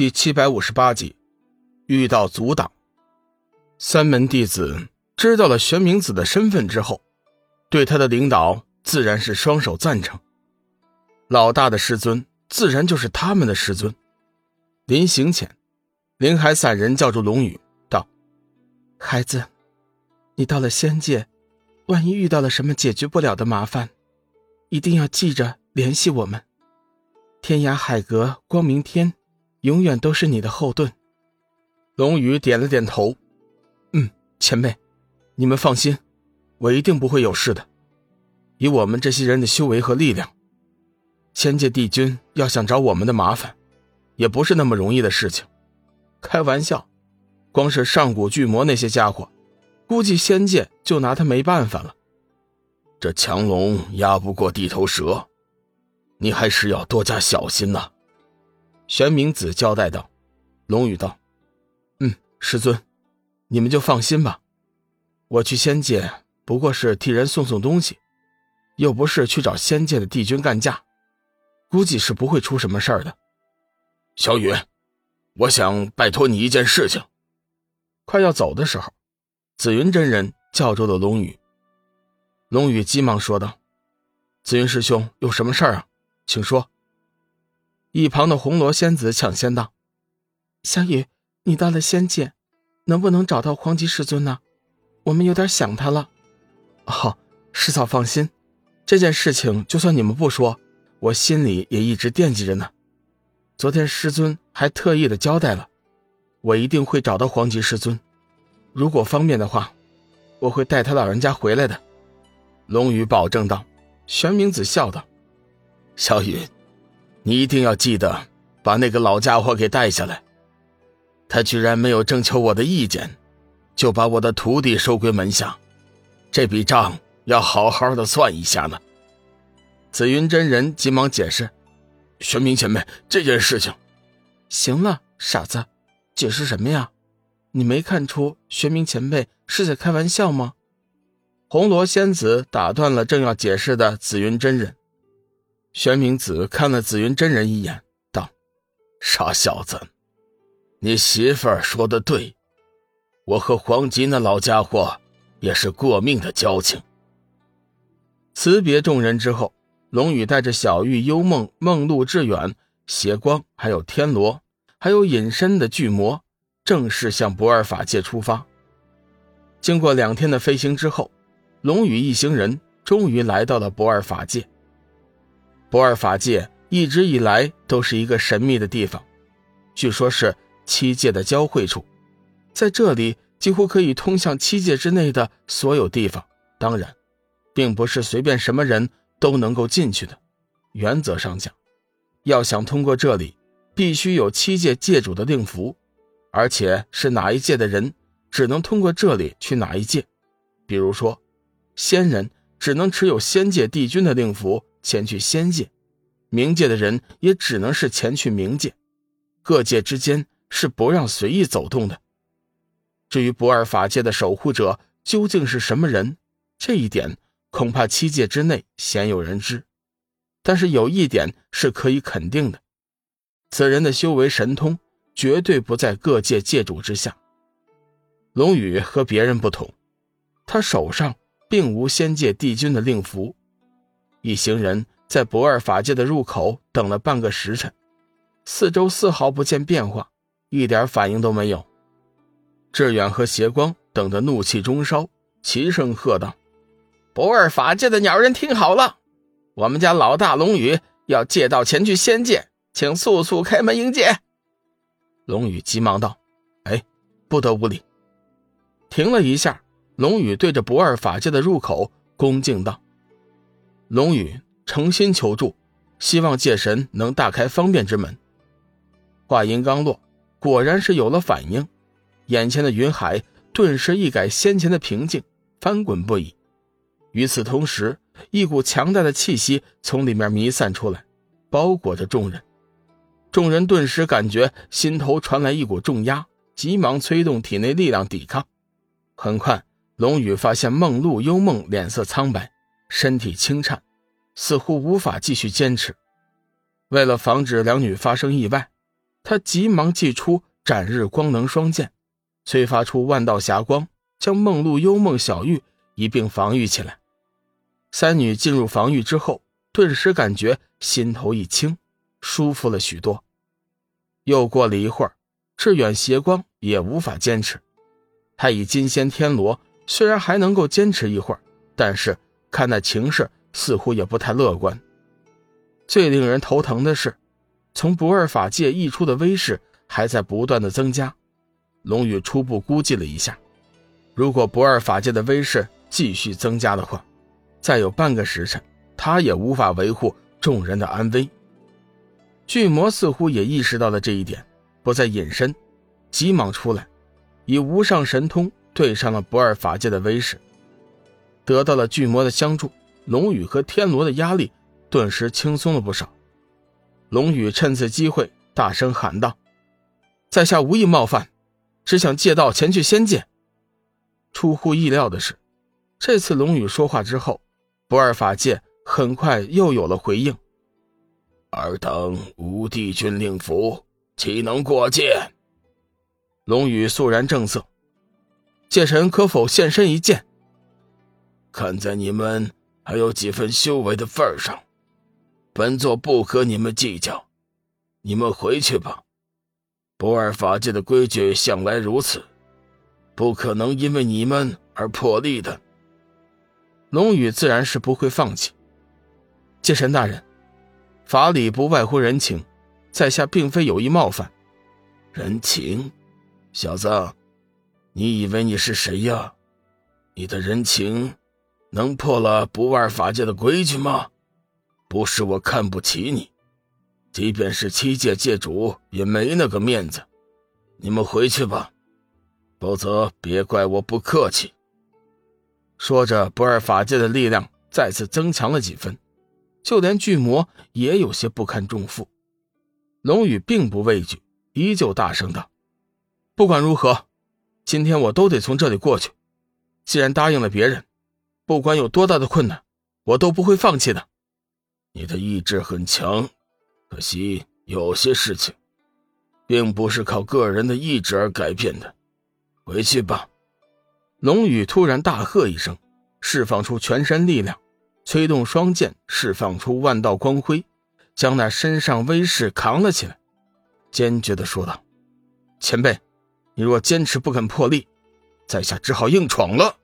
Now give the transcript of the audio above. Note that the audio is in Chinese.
第七百五十八集，遇到阻挡。三门弟子知道了玄冥子的身份之后，对他的领导自然是双手赞成。老大的师尊自然就是他们的师尊。临行前，林海散人叫住龙宇，道：“孩子，你到了仙界，万一遇到了什么解决不了的麻烦，一定要记着联系我们。天涯海阁、光明天，永远都是你的后盾。”龙宇点了点头。嗯，前辈，你们放心，我一定不会有事的。以我们这些人的修为和力量，仙界帝君要想找我们的麻烦，也不是那么容易的事情。开玩笑，光是上古巨魔那些家伙，估计仙界就拿他没办法了。这强龙压不过地头蛇，你还是要多加小心呐。玄冥子交代道。龙宇道：“嗯，师尊。”你们就放心吧，我去仙界不过是替人送送东西，又不是去找仙界的帝君干架，估计是不会出什么事儿的。小雨，我想拜托你一件事情。快要走的时候，紫云真人叫住了龙宇。龙宇急忙说道：“紫云师兄，有什么事儿啊？请说。”一旁的红罗仙子抢先道：“小雨，你到了仙界。”能不能找到黄极师尊呢？我们有点想他了。好，师嫂放心，这件事情就算你们不说，我心里也一直惦记着呢。昨天师尊还特意的交代了，我一定会找到黄极师尊。如果方便的话，我会带他老人家回来的。龙宇保证道。玄冥子笑道：“小雨，你一定要记得把那个老家伙给带下来。”他居然没有征求我的意见，就把我的徒弟收归门下，这笔账要好好的算一下呢。紫云真人急忙解释：“玄冥前辈，这件事情……行了，傻子，解释什么呀？你没看出玄冥前辈是在开玩笑吗？”红罗仙子打断了正要解释的紫云真人。玄冥子看了紫云真人一眼，道：“傻小子。”你媳妇儿说的对，我和黄吉那老家伙也是过命的交情。辞别众人之后，龙宇带着小玉、幽梦、梦露、志远、邪光，还有天罗，还有隐身的巨魔，正式向不二法界出发。经过两天的飞行之后，龙宇一行人终于来到了不二法界。不二法界一直以来都是一个神秘的地方，据说是。七界的交汇处，在这里几乎可以通向七界之内的所有地方。当然，并不是随便什么人都能够进去的。原则上讲，要想通过这里，必须有七界界主的令符，而且是哪一界的人，只能通过这里去哪一界。比如说，仙人只能持有仙界帝君的令符前去仙界，冥界的人也只能是前去冥界，各界之间。是不让随意走动的。至于不二法界的守护者究竟是什么人，这一点恐怕七界之内鲜有人知。但是有一点是可以肯定的：此人的修为神通绝对不在各界界主之下。龙宇和别人不同，他手上并无仙界帝君的令符。一行人在不二法界的入口等了半个时辰，四周丝毫不见变化。一点反应都没有，志远和邪光等得怒气中烧，齐声喝道：“不二法界的鸟人，听好了，我们家老大龙宇要借道前去仙界，请速速开门迎接。”龙宇急忙道：“哎，不得无礼。”停了一下，龙宇对着不二法界的入口恭敬道：“龙宇诚心求助，希望界神能大开方便之门。”话音刚落。果然是有了反应，眼前的云海顿时一改先前的平静，翻滚不已。与此同时，一股强大的气息从里面弥散出来，包裹着众人。众人顿时感觉心头传来一股重压，急忙催动体内力量抵抗。很快，龙宇发现梦露、幽梦脸色苍白，身体轻颤，似乎无法继续坚持。为了防止两女发生意外。他急忙祭出斩日光能双剑，催发出万道霞光，将梦露、幽梦、小玉一并防御起来。三女进入防御之后，顿时感觉心头一轻，舒服了许多。又过了一会儿，致远邪光也无法坚持。他以金仙天罗，虽然还能够坚持一会儿，但是看那情势似乎也不太乐观。最令人头疼的是，从不二法界溢出的威势还在不断的增加。龙宇初步估计了一下，如果不二法界的威势继续增加的话，再有半个时辰，他也无法维护众人的安危。巨魔似乎也意识到了这一点，不再隐身，急忙出来，以无上神通对上了不二法界的威势。得到了巨魔的相助，龙宇和天罗的压力顿时轻松了不少。龙宇趁此机会大声喊道：“在下无意冒犯，只想借道前去仙界。”出乎意料的是，这次龙宇说话之后。不二法界很快又有了回应。尔等无帝君令符，岂能过界？龙宇肃然正色：“界神可否现身一见？看在你们还有几分修为的份上，本座不和你们计较。你们回去吧。不二法界的规矩向来如此，不可能因为你们而破例的。”龙宇自然是不会放弃。界神大人，法理不外乎人情，在下并非有意冒犯。人情，小子，你以为你是谁呀？你的人情能破了不二法界的规矩吗？不是我看不起你，即便是七界界主也没那个面子。你们回去吧，否则别怪我不客气。说着，不二法界的力量再次增强了几分，就连巨魔也有些不堪重负。龙宇并不畏惧，依旧大声道：“不管如何，今天我都得从这里过去。既然答应了别人，不管有多大的困难，我都不会放弃的。”你的意志很强，可惜有些事情，并不是靠个人的意志而改变的。回去吧。龙宇突然大喝一声，释放出全身力量，催动双剑，释放出万道光辉，将那身上威势扛了起来，坚决的说道：“前辈，你若坚持不肯破例，在下只好硬闯了。”